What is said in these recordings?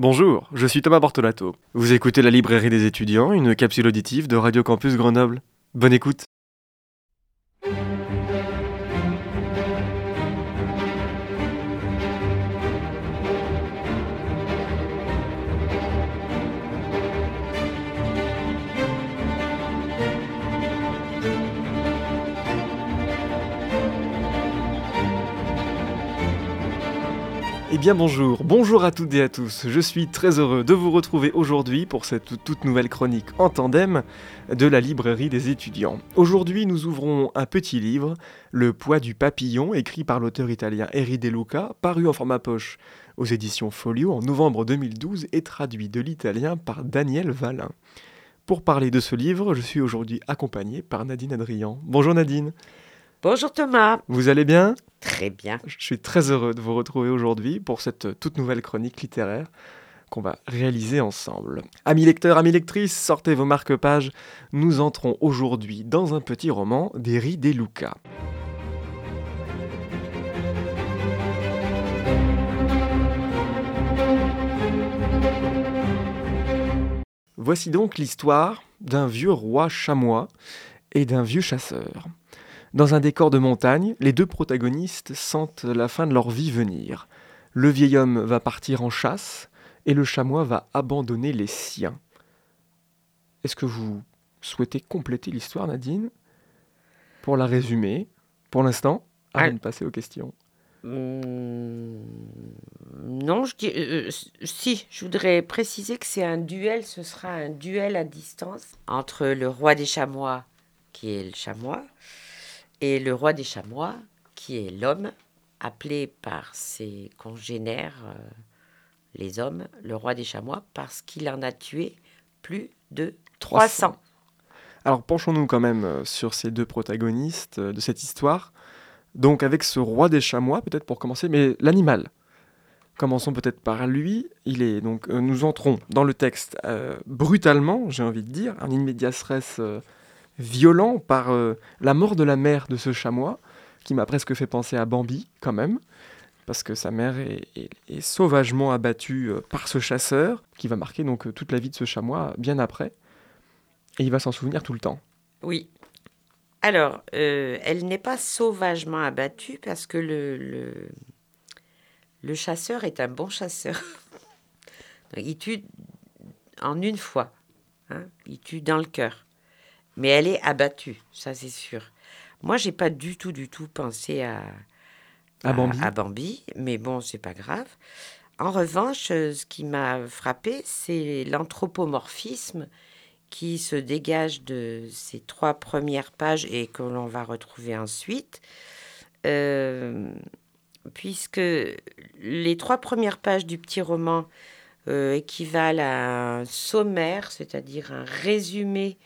Bonjour, je suis Thomas Bortolato. Vous écoutez la librairie des étudiants, une capsule auditive de Radio Campus Grenoble. Bonne écoute. Eh bien bonjour, bonjour à toutes et à tous. Je suis très heureux de vous retrouver aujourd'hui pour cette toute nouvelle chronique en tandem de la librairie des étudiants. Aujourd'hui nous ouvrons un petit livre, Le poids du papillon, écrit par l'auteur italien Eri De Luca, paru en format poche aux éditions Folio en novembre 2012 et traduit de l'italien par Daniel Valin. Pour parler de ce livre, je suis aujourd'hui accompagné par Nadine Adrian. Bonjour Nadine. Bonjour Thomas. Vous allez bien? Très bien. Je suis très heureux de vous retrouver aujourd'hui pour cette toute nouvelle chronique littéraire qu'on va réaliser ensemble. Amis lecteurs, amis lectrices, sortez vos marque-pages. Nous entrons aujourd'hui dans un petit roman d'Eri De Luca. Voici donc l'histoire d'un vieux roi chamois et d'un vieux chasseur. Dans un décor de montagne, les deux protagonistes sentent la fin de leur vie venir. Le vieil homme va partir en chasse et le chamois va abandonner les siens. Est-ce que vous souhaitez compléter l'histoire, Nadine? Pour la résumer, pour l'instant, avant de passer aux questions. Mmh, non, je dis, euh, si, je voudrais préciser que c'est un duel, ce sera un duel à distance entre le roi des chamois, qui est le chamois, et le roi des chamois, qui est l'homme, appelé par ses congénères, euh, les hommes, le roi des chamois, parce qu'il en a tué plus de 300. Alors penchons-nous quand même euh, sur ces deux protagonistes euh, de cette histoire. Donc avec ce roi des chamois, peut-être pour commencer, mais l'animal. Commençons peut-être par lui. Il est donc nous entrons dans le texte brutalement, j'ai envie de dire, un res violent par euh, la mort de la mère de ce chamois, qui m'a presque fait penser à Bambi quand même, parce que sa mère est, sauvagement abattue euh, par ce chasseur, qui va marquer donc euh, toute la vie de ce chamois bien après, et il va s'en souvenir tout le temps. Oui. Alors, elle n'est pas sauvagement abattue parce que le, le, chasseur est un bon chasseur. il tue en une fois. Hein. Il tue dans le cœur. Mais elle est abattue, ça c'est sûr. Moi, j'ai pas du tout, du tout pensé à, à, Bambi. à Bambi, mais bon, c'est pas grave. En revanche, euh, ce qui m'a frappé, c'est l'anthropomorphisme qui se dégage de ces trois premières pages et que l'on va retrouver ensuite, euh, puisque les trois premières pages du petit roman euh, équivalent à un sommaire, c'est-à-dire un résumé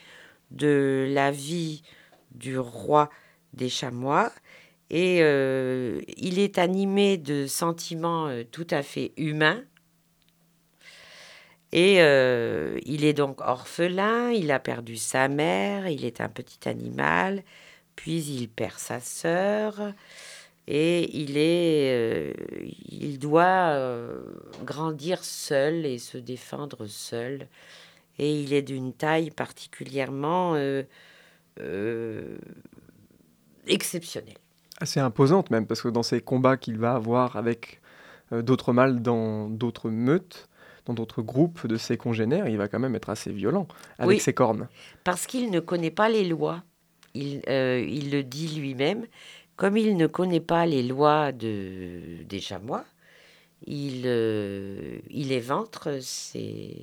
de la vie du roi des chamois. Et euh, il est animé de sentiments euh, tout à fait humains. Et euh, il est donc orphelin, il a perdu sa mère, il est un petit animal, puis il perd sa sœur, et il, est, il doit grandir seul et se défendre seul et il est d'une taille particulièrement euh, euh, exceptionnelle. Assez imposante même, parce que dans ces combats qu'il va avoir avec euh, d'autres mâles dans d'autres meutes, dans d'autres groupes de ses congénères, il va quand même être assez violent avec ses cornes. Parce qu'il ne connaît pas les lois. Il, il le dit lui-même. Comme il ne connaît pas les lois de, des chamois, il, il éventre ses,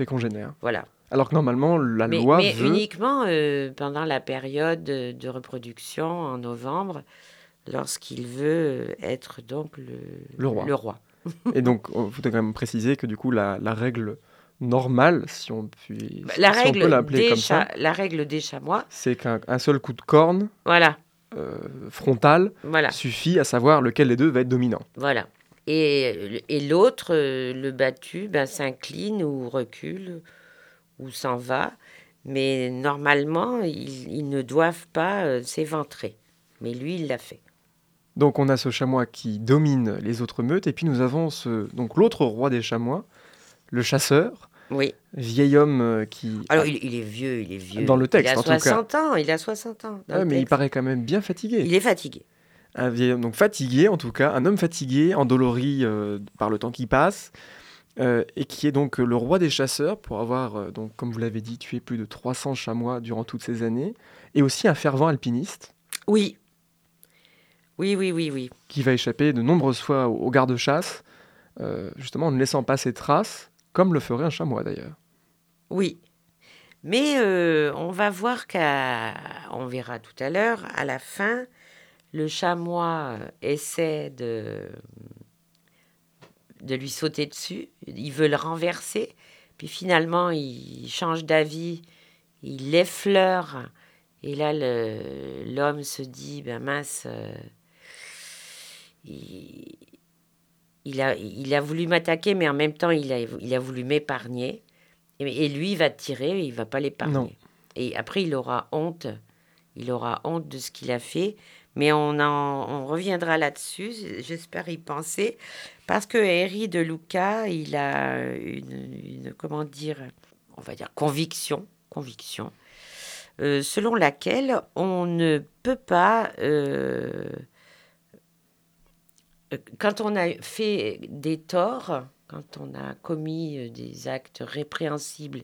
ses congénères. Voilà. Alors que normalement, la loi mais uniquement euh, pendant la période de reproduction en novembre, lorsqu'il veut être donc le, le roi. Le roi. Et donc, il faut quand même préciser que du coup, la, la règle normale, si on, puis, bah, règle peut l'appeler comme ça, la règle des chamois, c'est qu'un seul coup de corne voilà. Euh, frontal voilà. suffit à savoir lequel des deux va être dominant. Voilà. Et, et l'autre, euh, le battu, ben, s'incline ou recule ou s'en va. Mais normalement, ils, ne doivent pas euh, s'éventrer. Mais lui, il l'a fait. Donc on a ce chamois qui domine les autres meutes, et puis nous avons ce, donc l'autre roi des chamois, le chasseur, Oui. vieil homme euh, qui... Alors, il, il est vieux, il est vieux. Dans le texte, il a en tout cas. 60 ans, il a 60 ans. dans Ah, le mais il paraît quand même bien fatigué. Il est fatigué. Un vieil homme, donc fatigué en tout cas, un homme fatigué, endolori euh, par le temps qui passe, euh, et qui est donc euh, le roi des chasseurs pour avoir, donc, comme vous l'avez dit, tué plus de 300 chamois durant toutes ces années, et aussi un fervent alpiniste Oui. Oui, oui, oui, oui. qui va échapper de nombreuses fois aux aux gardes-chasse, justement en ne laissant pas ses traces, comme le ferait un chamois d'ailleurs. Oui. Mais euh, on va voir qu'à. On verra tout à l'heure, à la fin, le chamois euh, essaie de. de lui sauter dessus. Il veut le renverser. Puis finalement, il change d'avis. Il l'effleure. Et là, l'homme se dit ben mince. euh, il, il a, il a voulu m'attaquer, mais en même temps, il a, il a voulu m'épargner. Et, et lui, il va tirer, il va pas l'épargner. Et après, il aura honte. Il aura honte de ce qu'il a fait. Mais on, en, on reviendra là-dessus, j'espère y penser. Parce que Harry de Luca, il a une, comment dire, on va dire conviction, conviction, euh, selon laquelle on ne peut pas, euh, euh, quand on a fait des torts, quand on a commis des actes répréhensibles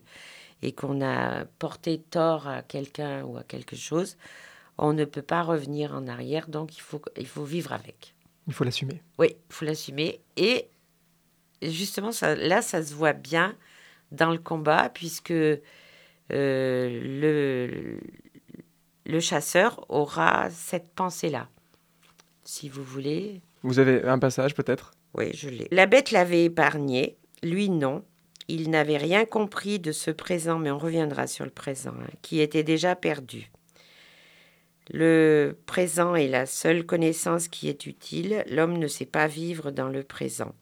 et qu'on a porté tort à quelqu'un ou à quelque chose, on ne peut pas revenir en arrière, donc il faut, il faut vivre avec. Il faut l'assumer. Oui, il faut l'assumer. Et justement, ça, là, ça se voit bien dans le combat, puisque euh, le, le chasseur aura cette pensée-là. Si vous voulez, Vous avez un passage peut-être? Oui, je l'ai. La bête l'avait épargné, lui non. Il n'avait rien compris de ce présent, mais on reviendra sur le présent, hein, qui était déjà perdu. Le présent est la seule connaissance qui est utile. L'homme ne sait pas vivre dans le présent.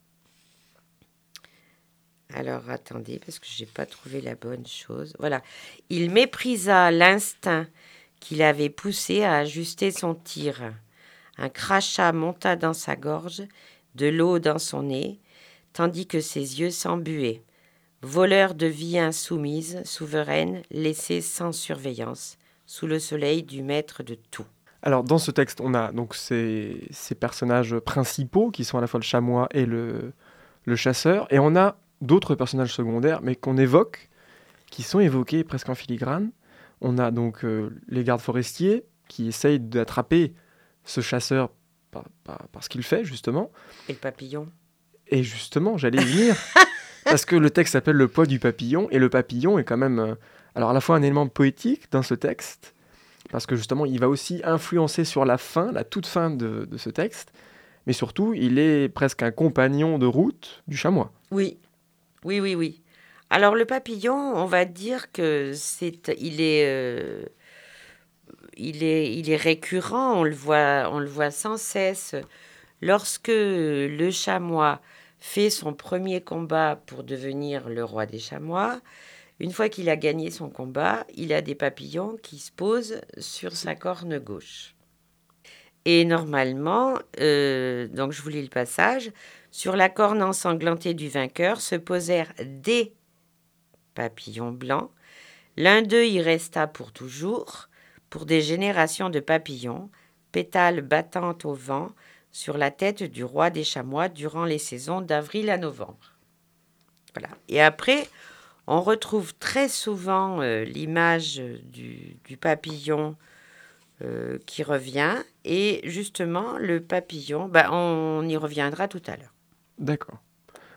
Alors attendez, parce que je n'ai pas trouvé la bonne chose. Voilà. Il méprisa l'instinct qui l'avait poussé à ajuster son tir. Un crachat monta dans sa gorge, de l'eau dans son nez, tandis que ses yeux s'embuaient. Voleur de vie insoumise, souveraine, laissée sans surveillance, sous le soleil du maître de tout. Alors dans ce texte, on a donc ces, ces personnages principaux qui sont à la fois le chamois et le, le chasseur, et on a d'autres personnages secondaires, mais qu'on évoque, qui sont évoqués presque en filigrane. On a donc euh, les gardes forestiers qui essayent d'attraper ce chasseur par, par- par ce qu'il fait, justement. Et le papillon Et justement, j'allais y venir, parce que le texte s'appelle Le poids du papillon, et le papillon est quand même, euh, alors à la fois un élément poétique dans ce texte, parce que justement, il va aussi influencer sur la fin, la toute fin de, ce texte, mais surtout, il est presque un compagnon de route du chamois. Oui, oui, oui, oui. Alors le papillon, on va dire que c'est, il est, euh, il est, il est récurrent. On le voit, on le voit sans cesse. Lorsque le chamois fait son premier combat pour devenir le roi des chamois, une fois qu'il a gagné son combat, il a des papillons qui se posent sur sa corne gauche. Et normalement, euh, donc je vous lis le passage, sur la corne ensanglantée du vainqueur se posèrent des papillons blancs. L'un d'eux y resta pour toujours, pour des générations de papillons, pétales battant au vent, sur la tête du roi des chamois durant les saisons d'avril à novembre. Voilà. Et après, on retrouve très souvent euh, l'image du, du papillon euh, qui revient. Et justement, le papillon, ben, on y reviendra tout à l'heure. D'accord.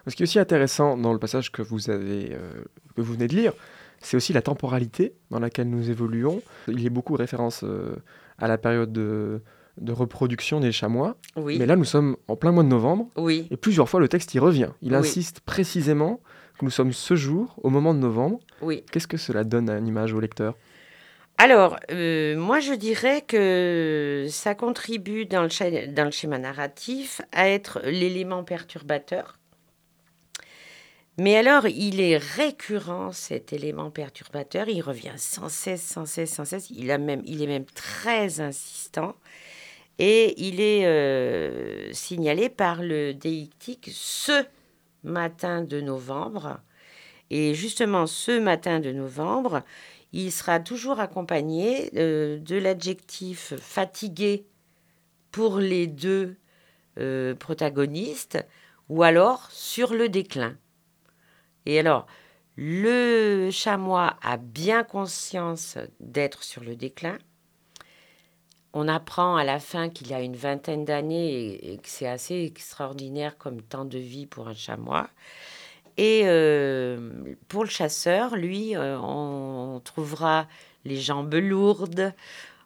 Ce qui est aussi intéressant dans le passage que vous, avez, euh, que vous venez de lire, c'est aussi la temporalité dans laquelle nous évoluons. Il y a beaucoup de références euh, à la période de, de reproduction des chamois. Oui, Mais là, nous sommes en plein mois de novembre. oui, Et plusieurs fois, le texte y revient. Il Oui. insiste précisément que nous sommes ce jour, au moment de novembre. oui. Qu'est-ce que cela donne à une image au lecteur? Alors, euh, moi, je dirais que ça contribue dans le, schéma, dans le schéma narratif à être l'élément perturbateur. Mais alors, il est récurrent, cet élément perturbateur. Il revient sans cesse, sans cesse, sans cesse. Il, a même, il est même très insistant. Et il est euh, signalé par le déictique ce matin de novembre. Et justement, ce matin de novembre, il sera toujours accompagné euh, de l'adjectif fatigué pour les deux euh, protagonistes, ou alors sur le déclin. Et alors, le chamois a bien conscience d'être sur le déclin. On apprend à la fin qu'il a une vingtaine d'années et, que c'est assez extraordinaire comme temps de vie pour un chamois. Et euh, pour le chasseur, lui, euh, on trouvera les jambes lourdes,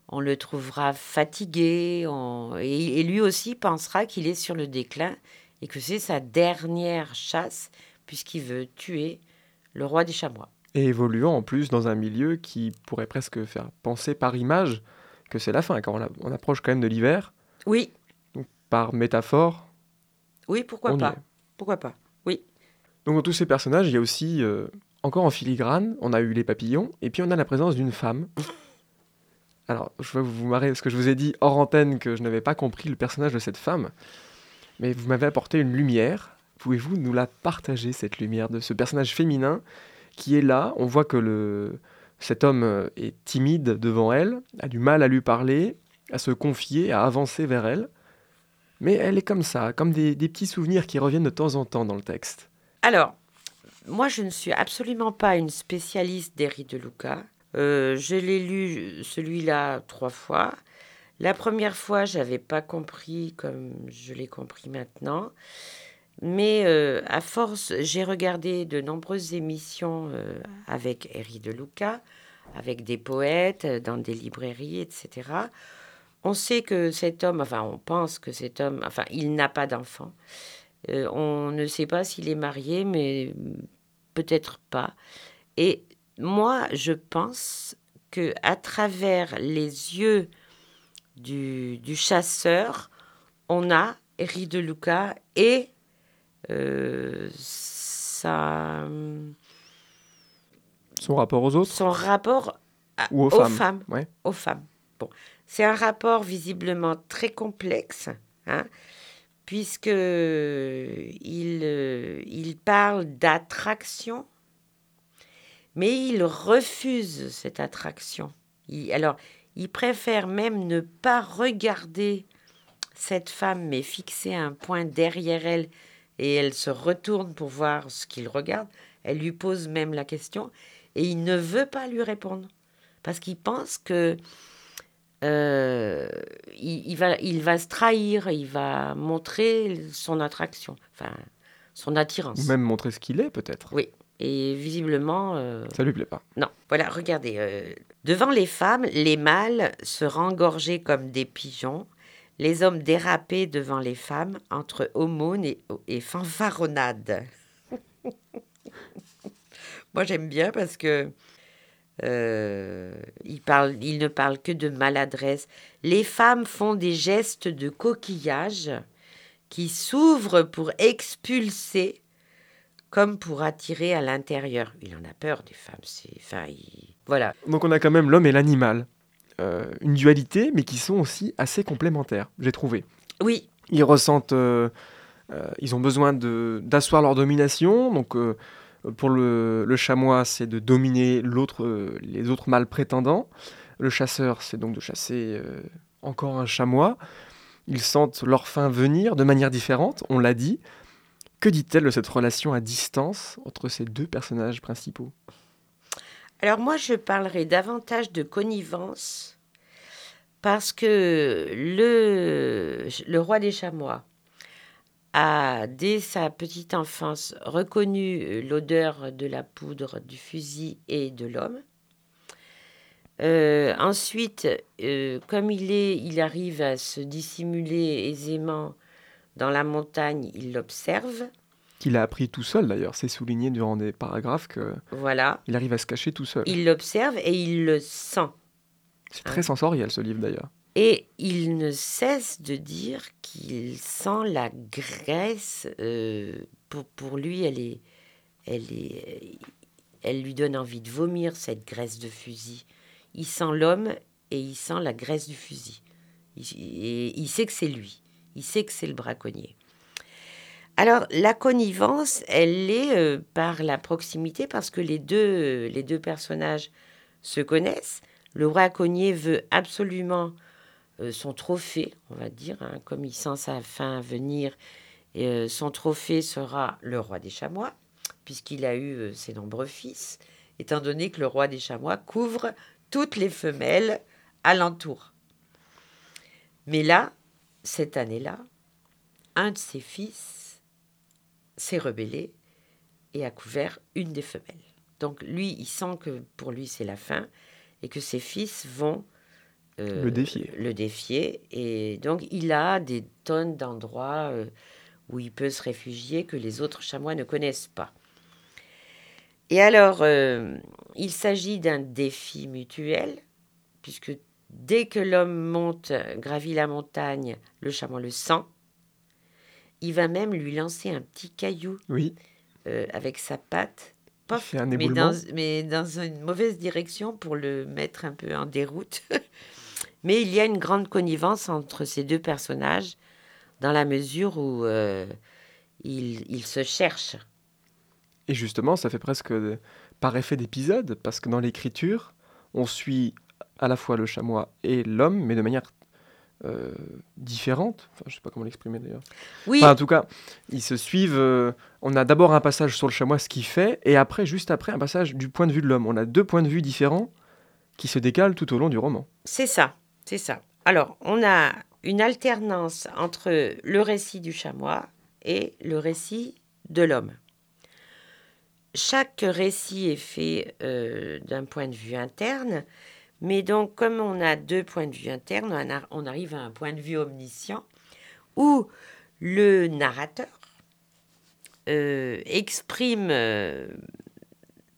on le trouvera fatigué, et, lui aussi pensera qu'il est sur le déclin et que c'est sa dernière chasse puisqu'il veut tuer le roi des chamois. Et évoluant en plus dans un milieu qui pourrait presque faire penser par image que c'est la fin, quand on, approche quand même de l'hiver. Oui. Donc, par métaphore. Oui, pourquoi pas Pourquoi pas Oui. Donc dans tous ces personnages, il y a aussi, euh, encore en filigrane, on a eu les papillons, et puis on a la présence d'une femme. Alors, je vais vous marrer parce que je vous ai dit hors antenne que je n'avais pas compris le personnage de cette femme, mais vous m'avez apporté une lumière Pouvez-vous nous la partager, cette lumière de ce personnage féminin qui est là? On voit que le, cet homme euh, est timide devant elle, a du mal à lui parler, à se confier, à avancer vers elle. Mais elle est comme ça, comme des, petits souvenirs qui reviennent de temps en temps dans le texte. Alors, moi, je ne suis absolument pas une spécialiste d'Henri de Luca. Euh, je l'ai lu celui-là trois fois. La première fois, j'avais pas compris comme je l'ai compris maintenant. Mais euh, à force, j'ai regardé de nombreuses émissions euh, avec Henri de Luca, avec des poètes, euh, dans des librairies, etc. On sait que cet homme, enfin, on pense que cet homme, enfin, il n'a pas d'enfant. on ne sait pas s'il est marié, mais peut-être pas. Et moi, je pense que à travers les yeux du, du chasseur, on a Henri de Luca et euh, sa... Son rapport aux autres Son rapport aux, femmes. Aux femmes. Bon. C'est un rapport visiblement très complexe, hein, puisque il, euh, il parle d'attraction, mais il refuse cette attraction. alors, il préfère même ne pas regarder cette femme, mais fixer un point derrière elle et elle se retourne pour voir ce qu'il regarde. Elle lui pose même la question et il ne veut pas lui répondre parce qu'il pense que euh, il, va, il va se trahir, il va montrer son attraction, enfin son attirance. Ou même montrer ce qu'il est peut-être. Oui. Et visiblement... Euh, Ça lui plaît pas. Non. Voilà, regardez. Euh, devant les femmes, les mâles se rengorgeaient comme des pigeons les hommes dérapaient devant les femmes entre aumône et, et fanfaronnade. Moi, j'aime bien parce que euh, il, il ne parle que de maladresse. Les femmes font des gestes de coquillage qui s'ouvrent pour expulser comme pour attirer à l'intérieur. Il en a peur des femmes. Enfin, Voilà. Donc on a quand même l'homme et l'animal. Euh, une dualité, mais qui sont aussi assez complémentaires, j'ai trouvé. Oui. Ils ressentent, euh, euh, ils ont besoin d'asseoir leur domination. Donc, pour le, le chamois, c'est de dominer l'autre, les autres mâles prétendants. Le chasseur, c'est donc de chasser encore un chamois. Ils sentent leur fin venir de manière différente, on l'a dit. Que dit-elle de cette relation à distance entre ces deux personnages principaux? Alors moi, je parlerai davantage de connivence parce que le, roi des chamois a, dès sa petite enfance, reconnu l'odeur de la poudre du fusil et de l'homme. Euh, ensuite, euh, comme il, est, il arrive à se dissimuler aisément dans la montagne, il l'observe qu'il a appris tout seul d'ailleurs. C'est souligné durant des paragraphes que voilà. il arrive à se cacher tout seul. Il l'observe et il le sent. C'est très sensoriel ce livre d'ailleurs. Et il ne cesse de dire qu'il sent la graisse. Euh, pour, pour lui, elle est, elle est, elle lui donne envie de vomir cette graisse de fusil. Il sent l'homme et il sent la graisse du fusil. Il, il sait que c'est lui. Il sait que c'est le braconnier. Alors, la connivence, elle est euh, par la proximité, parce que les deux, deux personnages se connaissent. Le braconnier veut absolument euh, son trophée, on va dire, hein, comme il sent sa fin venir. Euh, son trophée sera le roi des chamois, puisqu'il a eu ses nombreux fils, étant donné que le roi des chamois couvre toutes les femelles alentour. Mais là, cette année-là, un de ses fils s'est rebellé et a couvert une des femelles. Donc lui, il sent que pour lui c'est la fin et que ses fils vont euh, le défier. Le défier. Et donc il a des tonnes d'endroits euh, où il peut se réfugier que les autres chamois ne connaissent pas. Et alors, euh, il s'agit d'un défi mutuel, puisque dès que l'homme monte, gravit la montagne, le chamois le sent. Il va même lui lancer un petit caillou oui. Euh, avec sa patte. un mais, dans, mais dans une mauvaise direction pour le mettre un peu en déroute. mais il y a une grande connivence entre ces deux personnages dans la mesure où euh, ils, se cherchent. Et justement, ça fait presque par effet d'épisode, parce que dans l'écriture, on suit à la fois le chamois et l'homme, mais de manière euh, différente. Enfin, je sais pas comment l'exprimer d'ailleurs. Oui. en tout cas, ils se suivent. Euh, on a d'abord un passage sur le chamois, ce qu'il fait, et après, juste après, un passage du point de vue de l'homme. On a deux points de vue différents qui se décalent tout au long du roman. C'est ça, c'est ça. Alors, on a une alternance entre le récit du chamois et le récit de l'homme. Chaque récit est fait euh, d'un point de vue interne, mais donc, comme on a deux points de vue internes, on, arrive à un point de vue omniscient où le narrateur euh, exprime euh,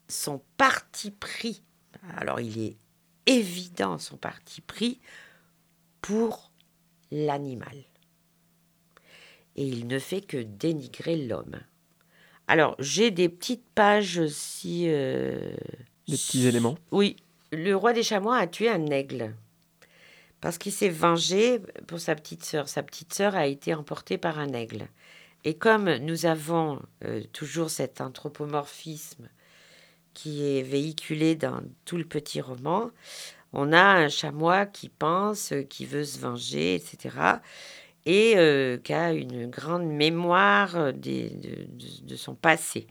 son parti pris. Alors, il est évident son parti pris pour l'animal. Et il ne fait que dénigrer l'homme. Alors, j'ai des petites pages aussi. Euh, des petits éléments Oui, le roi des chamois a tué un aigle parce qu'il s'est vengé pour sa petite sœur. Sa petite sœur a été emportée par un aigle. Et comme nous avons euh, toujours cet anthropomorphisme qui est véhiculé dans tout le petit roman, on a un chamois qui pense, qui veut se venger, etc. Et euh, qui a une grande mémoire de son passé.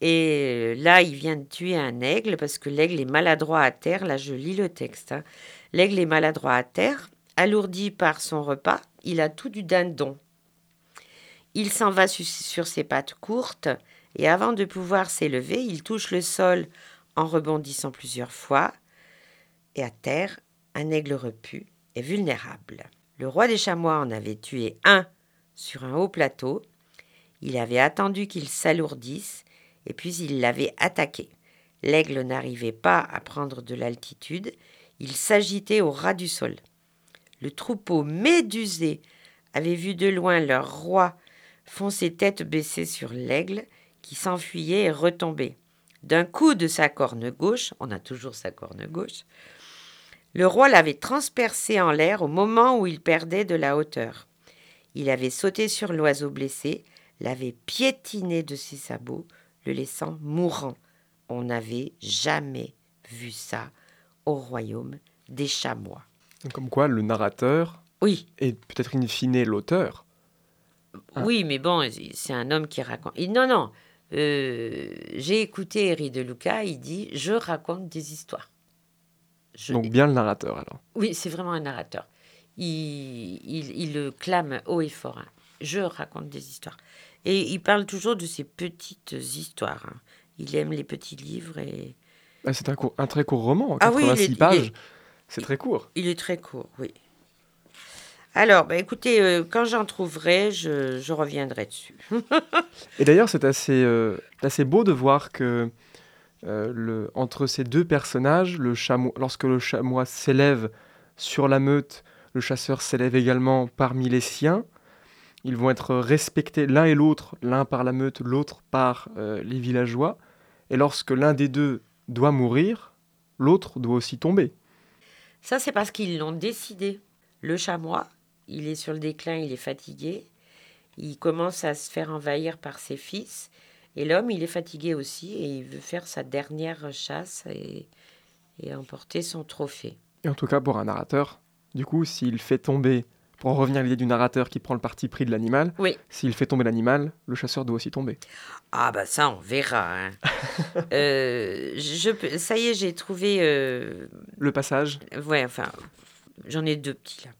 Et euh, là, il vient de tuer un aigle parce que l'aigle est maladroit à terre. Là, je lis le texte. Hein. L'aigle est maladroit à terre, alourdi par son repas. Il a tout du dindon. Il s'en va sur ses pattes courtes et avant de pouvoir s'élever, il touche le sol en rebondissant plusieurs fois. Et à terre, un aigle repu est vulnérable. Le roi des chamois en avait tué un sur un haut plateau. Il avait attendu qu'il s'alourdisse et puis il l'avait attaqué. L'aigle n'arrivait pas à prendre de l'altitude, il s'agitait au ras du sol. Le troupeau médusé avait vu de loin leur roi foncer tête baissée sur l'aigle qui s'enfuyait et retombait. D'un coup de sa corne gauche, on a toujours sa corne gauche, le roi l'avait transpercé en l'air au moment où il perdait de la hauteur. Il avait sauté sur l'oiseau blessé, l'avait piétiné de ses sabots, le laissant mourant. On n'avait jamais vu ça au royaume des chamois. Comme quoi, le narrateur oui. et peut-être in fine l'auteur. Hein. Oui, mais bon, c'est un homme qui raconte. non, non, euh, j'ai écouté Henri de Luca, il dit Je raconte des histoires. Donc bien le narrateur alors. Oui, c'est vraiment un narrateur. Il, il, le clame haut et fort. Hein. Je raconte des histoires. Et il parle toujours de ces petites histoires. Hein. Il aime les petits livres et. Ah, c'est un, un, très court roman, 86 ah pages. C'est très court. Il est très court, oui. Alors, bah, écoutez, euh, quand j'en trouverai, je, je, reviendrai dessus. et d'ailleurs, c'est assez, euh, assez beau de voir que euh, le, entre ces deux personnages, le chameau, lorsque le chamois s'élève sur la meute, le chasseur s'élève également parmi les siens. Ils vont être respectés l'un et l'autre, l'un par la meute, l'autre par euh, les villageois. Et lorsque l'un des deux doit mourir, l'autre doit aussi tomber. Ça, c'est parce qu'ils l'ont décidé. Le chamois, il est sur le déclin, il est fatigué. Il commence à se faire envahir par ses fils. Et l'homme, il est fatigué aussi et il veut faire sa dernière chasse et, et emporter son trophée. Et en tout cas, pour un narrateur, du coup, s'il fait tomber, pour en revenir à l'idée du narrateur qui prend le parti pris de l'animal, Oui. s'il fait tomber l'animal, le chasseur doit aussi tomber. Ah bah ça, on verra. hein. Euh, je, ça y est, j'ai trouvé... euh, Le passage, Ouais, enfin, j'en ai deux petits là.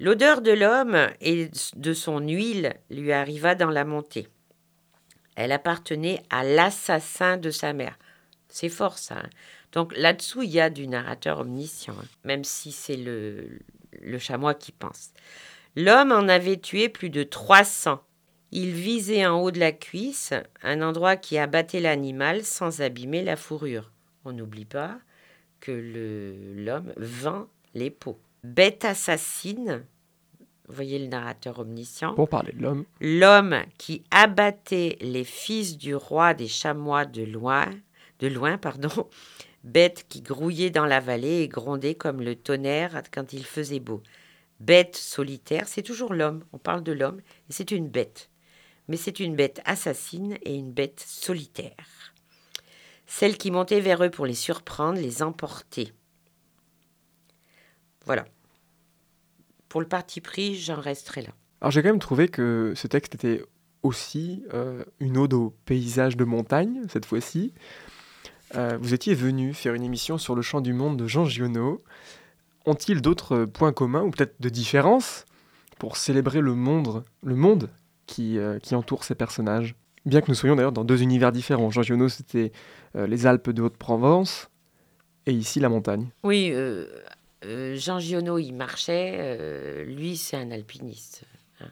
L'odeur de l'homme et de son huile lui arriva dans la montée. Elle appartenait à l'assassin de sa mère. C'est fort ça. hein. Donc là-dessous, il y a du narrateur omniscient, hein, même si c'est le, le chamois qui pense. L'homme en avait tué plus de 300. Il visait en haut de la cuisse, un endroit qui abattait l'animal sans abîmer la fourrure. On n'oublie pas que le- l'homme vend les peaux. Bête assassine, vous voyez le narrateur omniscient, pour parler de l'homme, l'homme qui abattait les fils du roi des chamois de loin, de loin, pardon, bête qui grouillait dans la vallée et grondait comme le tonnerre quand il faisait beau. Bête solitaire, c'est toujours l'homme, on parle de l'homme, et c'est une bête. Mais c'est une bête assassine et une bête solitaire. Celle qui montait vers eux pour les surprendre, les emporter. Voilà. Pour le parti pris, j'en resterai là. Alors j'ai quand même trouvé que ce texte était aussi euh, une ode au paysage de montagne, cette fois-ci. Euh, vous étiez venu faire une émission sur le chant du monde de Jean Giono. Ont-ils d'autres points communs ou peut-être de différences pour célébrer le monde, euh, qui entoure ces personnages? Bien que nous soyons d'ailleurs dans deux univers différents. Jean Giono, c'était euh, les Alpes de Haute-Provence et ici la montagne. Oui, Jean Giono, il marchait. lui, c'est un alpiniste. hein.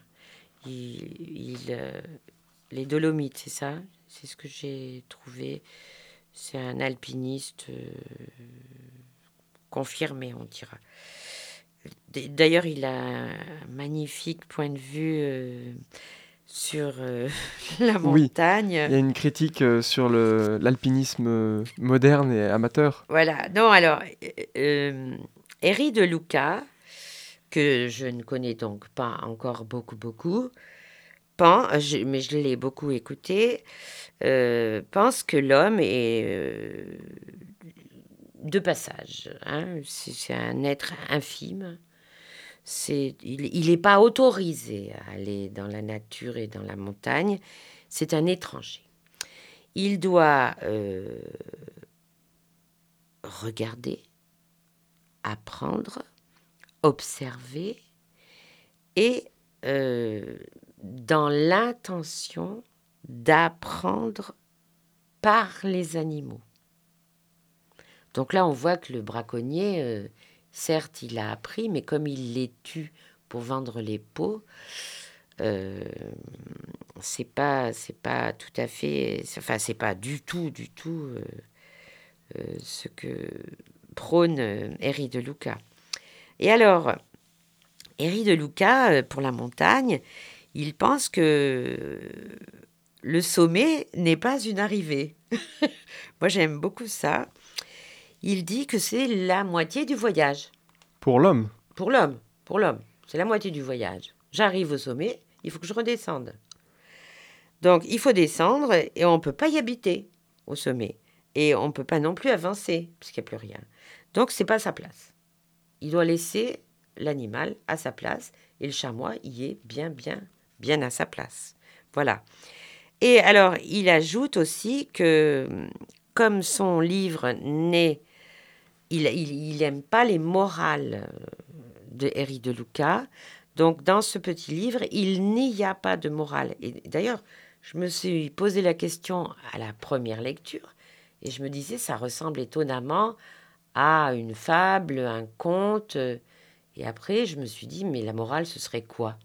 Les Dolomites, c'est ça? C'est ce que j'ai trouvé. C'est un alpiniste euh, confirmé, on dira. D'ailleurs, il a un magnifique point de vue euh, sur euh, la Oui. montagne. Il y a une critique euh, sur le- l'alpinisme moderne et amateur. Voilà. Non, alors, Herri de Luca, que je ne connais donc pas encore beaucoup, beaucoup, pen- je- mais je l'ai beaucoup écouté, euh, pense que l'homme est euh, de passage. hein. C'est un être infime. C'est, il n'est pas autorisé à aller dans la nature et dans la montagne. C'est un étranger. Il doit euh, regarder, apprendre, observer et euh, dans l'intention d'apprendre par les animaux. Donc là, on voit que le braconnier, euh, certes, il a appris, mais comme il les tue pour vendre les peaux, euh, c'est pas, c'est pas tout à fait, enfin, c'est pas du tout, du tout euh, euh, ce que prône Herri de Luca. Et alors, Herri de Luca, pour la montagne, il pense que le sommet n'est pas une arrivée. Moi, j'aime beaucoup ça. Il dit que c'est la moitié du voyage. Pour l'homme, Pour l'homme, pour l'homme, c'est la moitié du voyage. J'arrive au sommet, il faut que je redescende. Donc, il faut descendre et on ne peut pas y habiter au sommet. Et on ne peut pas non plus avancer, puisqu'il n'y a plus rien. Donc, c'est pas sa place. Il doit laisser l'animal à sa place et le chamois y est bien, bien, bien à sa place. Voilà. Et alors, il ajoute aussi que, comme son livre n'est il, il, il aime pas les morales euh, de Harry de Luca. Donc, dans ce petit livre, il n'y a pas de morale. Et d'ailleurs, je me suis posé la question à la première lecture et je me disais, ça ressemble étonnamment à une fable, un conte. Et après, je me suis dit, mais la morale, ce serait quoi?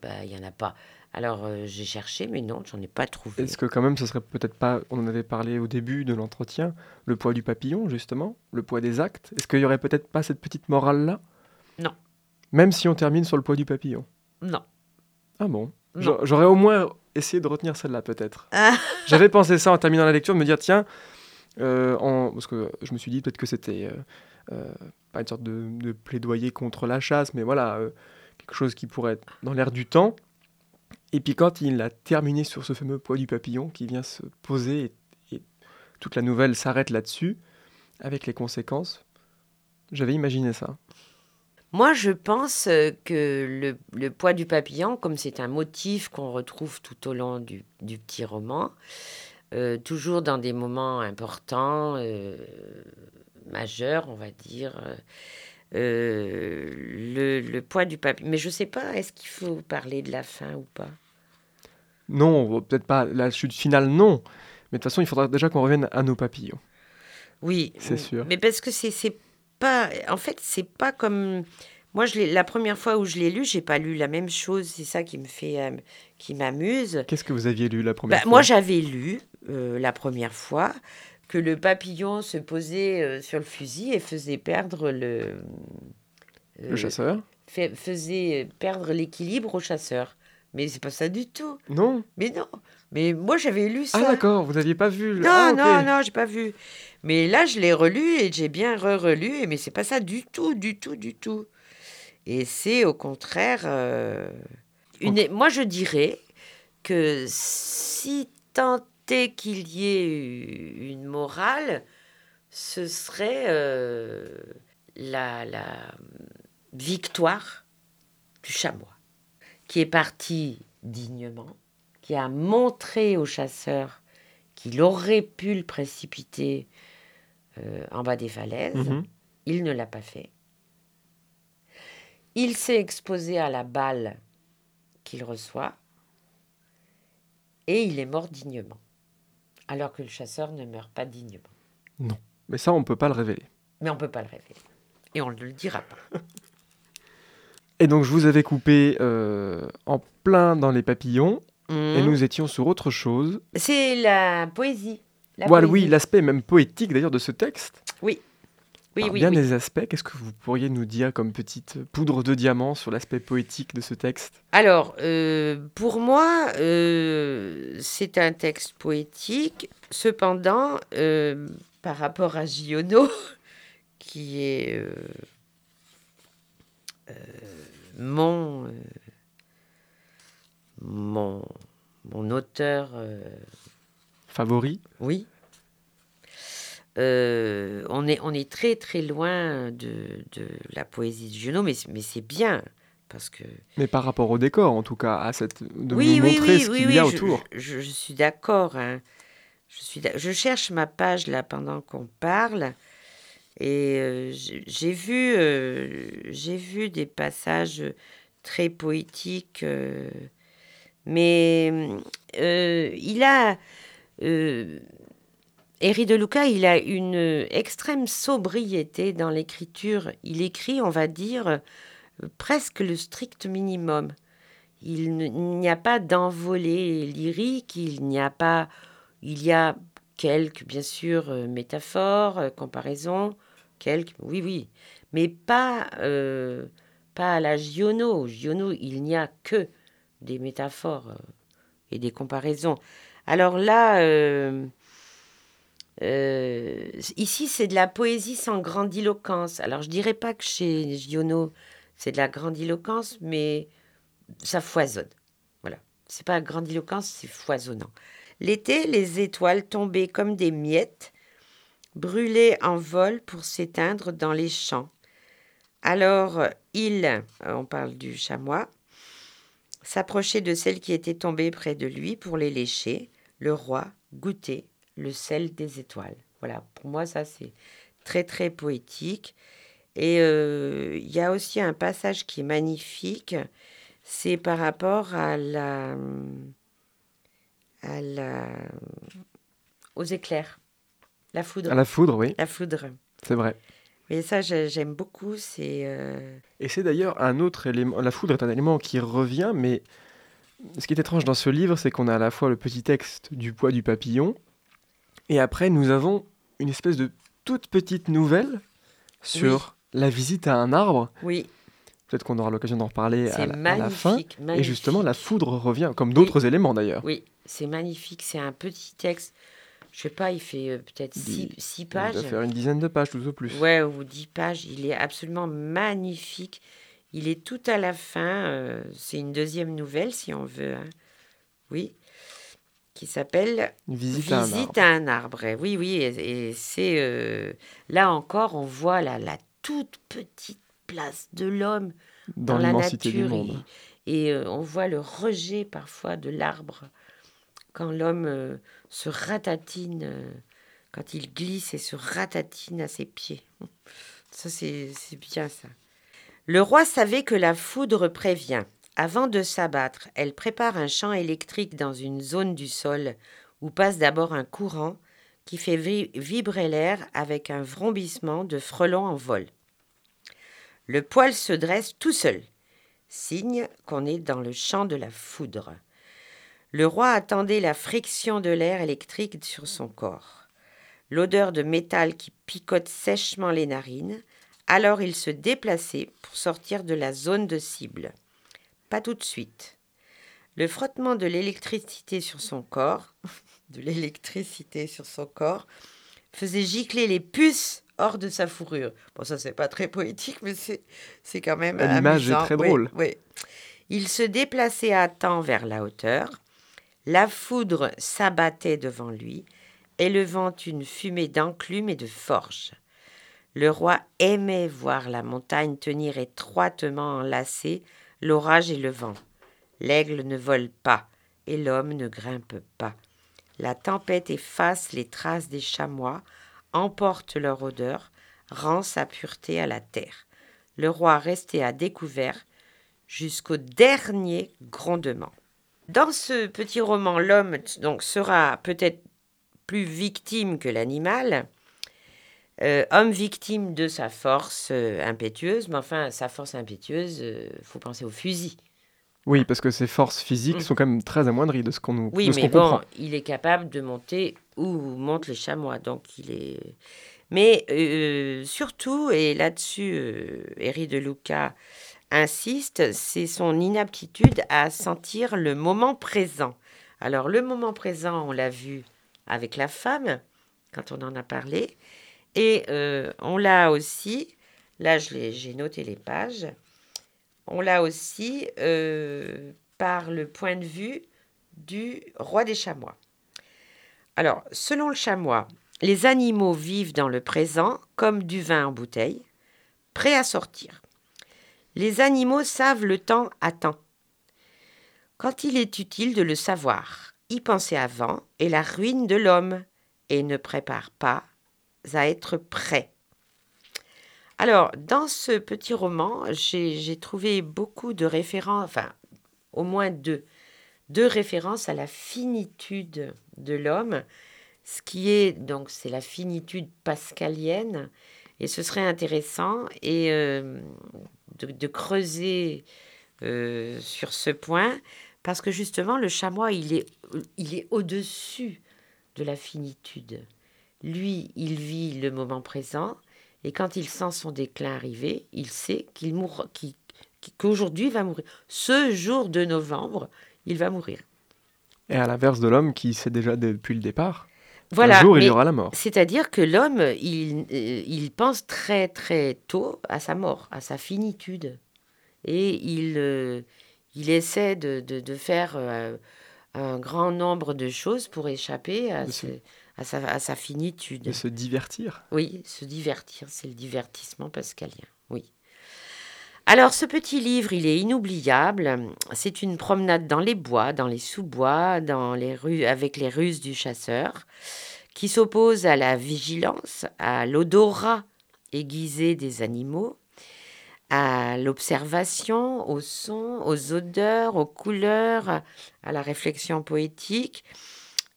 Ben, il n'y en a pas. Alors, euh, j'ai cherché, mais non, j'en ai pas trouvé. est-ce que quand même ce serait peut-être pas, on en avait parlé au début de l'entretien, le poids du papillon justement, le poids des actes Est-ce qu'il y aurait peut-être pas cette petite morale-là? Non. Même si on termine sur le poids du papillon? Non. Ah bon? J'aurais au moins essayé de retenir celle-là peut-être. Ah. J'avais pensé ça en terminant la lecture, de me dire tiens, euh, en... parce que je me suis dit peut-être que c'était euh, pas une sorte de, de plaidoyer contre la chasse, mais voilà, chose qui pourrait être dans l'air du temps. Et puis quand il a terminé sur ce fameux poids du papillon qui vient se poser et, toute la nouvelle s'arrête là-dessus, avec les conséquences, j'avais imaginé ça. Moi, je pense euh, que le, poids du papillon, comme c'est un motif qu'on retrouve tout au long du, petit roman, euh, toujours dans des moments importants, euh, majeurs, on va dire, le, le poids du papillon. Mais je ne sais pas, est-ce qu'il faut parler de la fin ou pas? Non, peut-être pas la chute finale, non. Mais de toute façon, il faudra déjà qu'on revienne à nos papillons. Oui, C'est sûr. Mais parce que c'est pas. En fait, c'est pas comme. Moi, je l'ai- la première fois où je l'ai lu, j'ai pas lu la même chose. C'est ça qui me fait, euh, qui m'amuse. Qu'est-ce que vous aviez lu la première Bah, fois? moi, j'avais lu euh, la première fois que le papillon se posait euh, sur le fusil et faisait perdre le. Le euh, chasseur fait- faisait perdre l'équilibre au chasseur. Mais c'est pas ça du tout. Non Mais non. Mais moi, j'avais lu ça. Ah d'accord, vous n'aviez pas vu le... Non, ah, non, non, j'ai pas vu. Mais là, je l'ai relu et j'ai bien re-relu, mais c'est pas ça du tout, du tout, du tout. Et c'est au contraire. euh, une... Moi, je dirais que si tant qu'il y ait une morale, ce serait euh, la, la victoire du chamois, qui est parti dignement, qui a montré au chasseur qu'il aurait pu le précipiter euh, en bas des falaises. Mhm. Il ne l'a pas fait. Il s'est exposé à la balle qu'il reçoit et il est mort dignement. Alors que le chasseur ne meurt pas dignement. Mais ça, on peut pas le révéler. Mais on ne peut pas le révéler. Et on ne le dira pas. Et donc, je vous avais coupé euh, en plein dans les papillons, et Mhm. nous étions sur autre chose. C'est la poésie. La poésie. oui, l'aspect même poétique d'ailleurs de ce texte. Oui, Oui, bien oui. des aspects, qu'est-ce que vous pourriez nous dire comme petite poudre de diamant sur l'aspect poétique de ce texte? Alors, euh, pour moi, euh, c'est un texte poétique. Cependant, euh, par rapport à Giono, qui est mon, mon, mon auteur, Favori? Oui. Euh, on, est, on est très très loin de, de la poésie de Giono, mais, mais c'est bien, parce que Mais par rapport au décor, en tout cas, à cette, de oui, nous oui, montrer oui, ce oui, qu'il oui, y a je- autour. Je, je suis d'accord. hein. Je, suis je cherche ma page là pendant qu'on parle. Et euh, j'ai vu, euh, j'ai vu des passages très poétiques. euh, mais euh, il a. Eri de Luca, il a une extrême sobriété dans l'écriture. Il écrit, on va dire, euh, presque le strict minimum. Il n'y a pas d'envolée lyrique, il n'y a pas, il y a quelques, bien sûr, euh, métaphores, euh, comparaisons, quelques, oui, oui, mais pas, pas à la Giono. Giono, il n'y a que des métaphores et des comparaisons. Alors là, euh, ici, c'est de la poésie sans grandiloquence. Alors, je dirais pas que chez Giono, c'est de la grandiloquence, mais ça foisonne. Voilà. C'est pas grandiloquence, c'est foisonnant. L'été, les étoiles tombaient comme des miettes, brûlaient en vol pour s'éteindre dans les champs. Alors, il, euh, on parle du chamois, s'approchait de celles qui étaient tombées près de lui pour les lécher. Le roi goûtait le sel des étoiles. Voilà, pour moi, ça, c'est très, très poétique. Et euh, il y a aussi un passage qui est magnifique, c'est par rapport à la, à la, aux éclairs, la foudre, À la foudre, oui, la foudre. c'est vrai. Et ça, j'ai- j'aime beaucoup. C'est euh, Et c'est d'ailleurs un autre élément. La foudre est un élément qui revient, mais ce qui est étrange dans ce livre, c'est qu'on a à la fois le petit texte du poids du papillon, et après nous avons une espèce de toute petite nouvelle sur la visite à un arbre. oui, Peut-être qu'on aura l'occasion d'en reparler à, la- à la fin. magnifique, Et justement, la foudre revient, comme d'autres éléments d'ailleurs. Oui, c'est magnifique. C'est un petit texte je sais pas, il fait euh, peut-être six, Il- six Il pages. doit faire une dizaine de pages tout au plus. Ouais, ou dix pages. Il est absolument magnifique. Il est tout à la fin. euh, c'est une deuxième nouvelle, si on veut. hein. Oui. Qui s'appelle visite, à un arbre. à un arbre. Oui, oui. Et, et c'est. euh, là encore, on voit la, la toute petite place de l'homme dans, la du nature. monde. Et, et, euh, on voit le rejet parfois de l'arbre quand l'homme euh, se ratatine, quand il glisse et se ratatine à ses pieds. Ça, c'est bien ça. Le roi savait que la foudre prévient. Avant de s'abattre, elle prépare un champ électrique dans une zone du sol où passe d'abord un courant qui fait vi- vibrer l'air avec un vrombissement de frelons en vol. Le poil se dresse tout seul, signe qu'on est dans le champ de la foudre. Le roi attendait la friction de l'air électrique sur son corps, l'odeur de métal qui picote sèchement les narines, alors il se déplaçait pour sortir de la zone de cible. Pas tout de suite. Le frottement de l'électricité sur son corps, de l'électricité sur son corps, faisait gicler les puces hors de sa fourrure. Bon, ça, c'est pas très poétique, mais c'est, quand même. L'image est très Oui, drôle. oui. Il se déplaçait à temps vers la hauteur. La foudre s'abattait devant lui, élevant une fumée d'enclume et de forge. Le roi aimait voir la montagne tenir étroitement enlacée l'orage et le vent. L'aigle ne vole pas et l'homme ne grimpe pas. La tempête efface les traces des chamois, emporte leur odeur, rend sa pureté à la terre. Le roi restait à découvert jusqu'au dernier grondement. Dans ce petit roman, l'homme donc sera peut-être plus victime que l'animal, euh, homme victime de sa force euh, impétueuse, mais enfin sa force impétueuse, euh, faut penser au fusil. Oui, parce que ses forces physiques Mm. sont quand même très amoindries de ce qu'on nous Oui, de ce mais bon, comprend. il est capable de monter où montent les chamois, donc il est. Mais euh, surtout, et là-dessus, Eri de Luca insiste, c'est son inaptitude à sentir le moment présent. Alors, le moment présent, on l'a vu avec la femme, quand on en a parlé, et euh, on l'a aussi, là j'ai noté les pages, on l'a aussi euh, par le point de vue du roi des chamois. Alors, selon le chamois, les animaux vivent dans le présent comme du vin en bouteille, prêt à sortir. Les animaux savent le temps à temps. Quand il est utile de le savoir, y penser avant est la ruine de l'homme et ne prépare pas à être prêt. Alors, dans ce petit roman, j'ai trouvé beaucoup de références, enfin, au moins deux, deux références à la finitude de l'homme, ce qui est, donc, c'est la finitude pascalienne, et ce serait intéressant et euh, de, creuser euh, sur ce point, parce que justement, le chamois, il il est au-dessus de la finitude. Lui, il vit le moment présent, et quand il sent son déclin arriver, il sait qu'il mourra, qu'il- qu'aujourd'hui il va mourir. Ce jour de novembre, il va mourir. Et à l'inverse de l'homme qui sait déjà depuis le départ, Voilà. un jour il y aura la mort. C'est-à-dire que l'homme, il, euh, il pense très très tôt à sa mort, à sa finitude. Et il, euh, il essaie de, de- de faire euh, un grand nombre de choses pour échapper à, ce- à sa, à sa finitude. De se divertir. Oui, se divertir, c'est le divertissement pascalien, oui. Alors, ce petit livre, il est inoubliable. C'est une promenade dans les bois, dans les sous-bois, dans les rues, avec les ruses du chasseur, qui s'oppose à la vigilance, à l'odorat aiguisé des animaux, à l'observation, au son, aux odeurs, aux couleurs, à la réflexion poétique,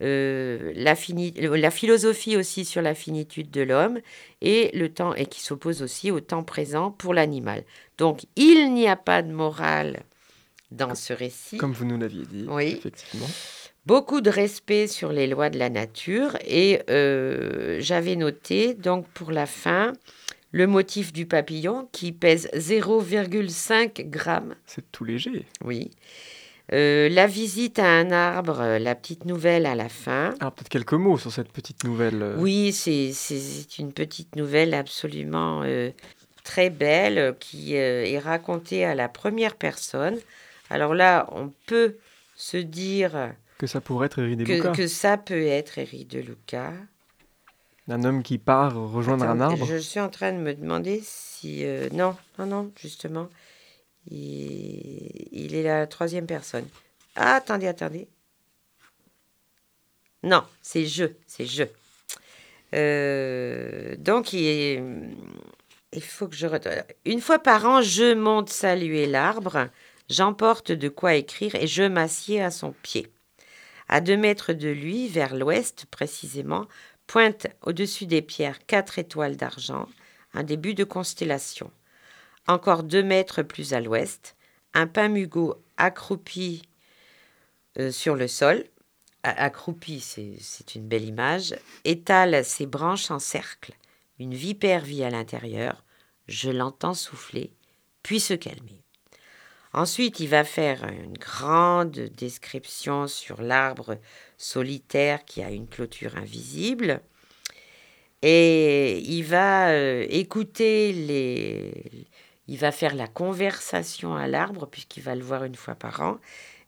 euh, la, fini- la philosophie aussi sur la finitude de l'homme et le temps et qui s'oppose aussi au temps présent pour l'animal. Donc il n'y a pas de morale dans ce récit. Comme vous nous l'aviez dit, Oui. effectivement. Beaucoup de respect sur les lois de la nature et euh, j'avais noté donc pour la fin le motif du papillon qui pèse 0,5 grammes C'est tout léger. oui. Euh, la visite à un arbre, euh, la petite nouvelle à la fin. Alors peut-être quelques mots sur cette petite nouvelle. euh. Oui, c'est c'est une petite nouvelle absolument très belle qui est racontée à la première personne. Alors là, on peut se dire Que ça pourrait être Eri De que, Luca. que ça peut être Eri de Luca. Un homme qui part rejoindre un arbre. Je suis en train de me demander si... non, non, non, justement. Il, est la troisième personne. Ah, attendez, attendez. Non, c'est je, c'est je. Euh, donc, il, faut que je... Une fois par an, je monte saluer l'arbre, j'emporte de quoi écrire et je m'assieds à son pied. À deux mètres de lui, vers l'ouest précisément, pointe au-dessus des pierres quatre étoiles d'argent, un début de constellation. Encore deux mètres plus à l'ouest, un pin mugot accroupi euh, sur le sol, accroupi, c'est c'est une belle image, étale ses branches en cercle. Une vipère vit à l'intérieur, je l'entends souffler, puis se calmer. Ensuite, il va faire une grande description sur l'arbre solitaire qui a une clôture invisible. Et il va euh, écouter les. Il va faire la conversation à l'arbre, puisqu'il va le voir une fois par an.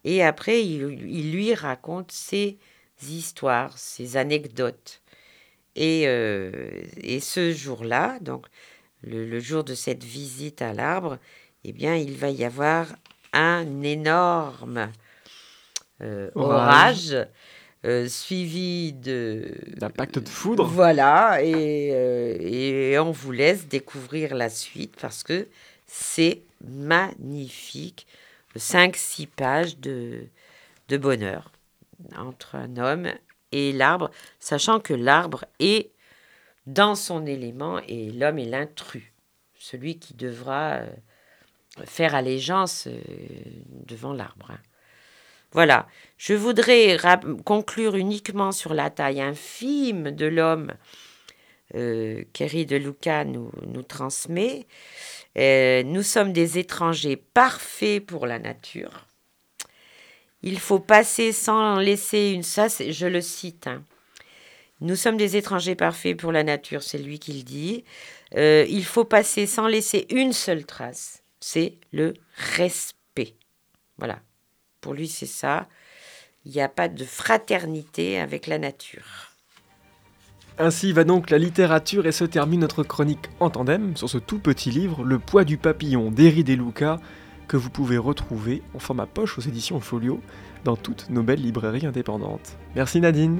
Et après, il, il lui raconte ses histoires, ses anecdotes. Et, euh, et ce jour-là, donc le, le jour de cette visite à l'arbre, eh bien, il va y avoir un énorme euh, Orage. orage, euh, suivi de D'impact de foudre. voilà, et, euh, et on vous laisse découvrir la suite parce que c'est magnifique. Cinq, six pages de, de bonheur entre un homme et l'arbre, sachant que l'arbre est dans son élément et l'homme est l'intrus, celui qui devra euh, faire allégeance devant l'arbre. Voilà, je voudrais conclure uniquement sur la taille infime de l'homme euh, de Luca nous, nous transmet. Euh, nous sommes des étrangers parfaits pour la nature. Il faut passer sans laisser une... Ça, je le cite. hein. Nous sommes des étrangers parfaits pour la nature, c'est lui qui le dit. Euh, il faut passer sans laisser une seule trace. C'est le respect. Voilà. Pour lui, c'est ça. Il n'y a pas de fraternité avec la nature. Ainsi va donc la littérature et se termine notre chronique en tandem sur ce tout petit livre, Le poids du papillon d'Eri De Luca, que vous pouvez retrouver en format poche aux éditions Folio dans toutes nos belles librairies indépendantes. Merci Nadine,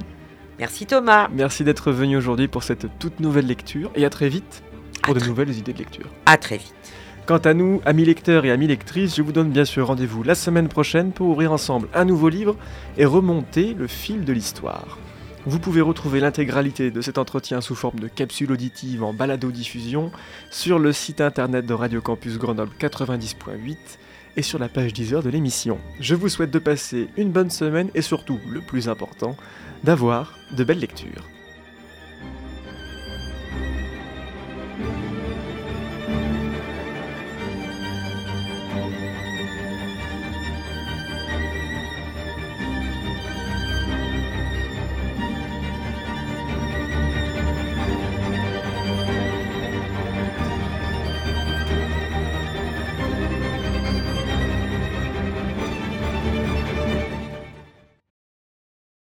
Merci Thomas. merci d'être venu aujourd'hui pour cette toute nouvelle lecture et à très vite pour À de nouvelles idées de lecture. À très vite. Quant à nous, amis lecteurs et amis lectrices, je vous donne bien sûr rendez-vous la semaine prochaine pour ouvrir ensemble un nouveau livre et remonter le fil de l'histoire. Vous pouvez retrouver l'intégralité de cet entretien sous forme de capsule auditive en balado-diffusion sur le site internet de Radio Campus Grenoble 90.8 et sur la page 10 heures de l'émission. Je vous souhaite de passer une bonne semaine et surtout, le plus important, d'avoir de belles lectures.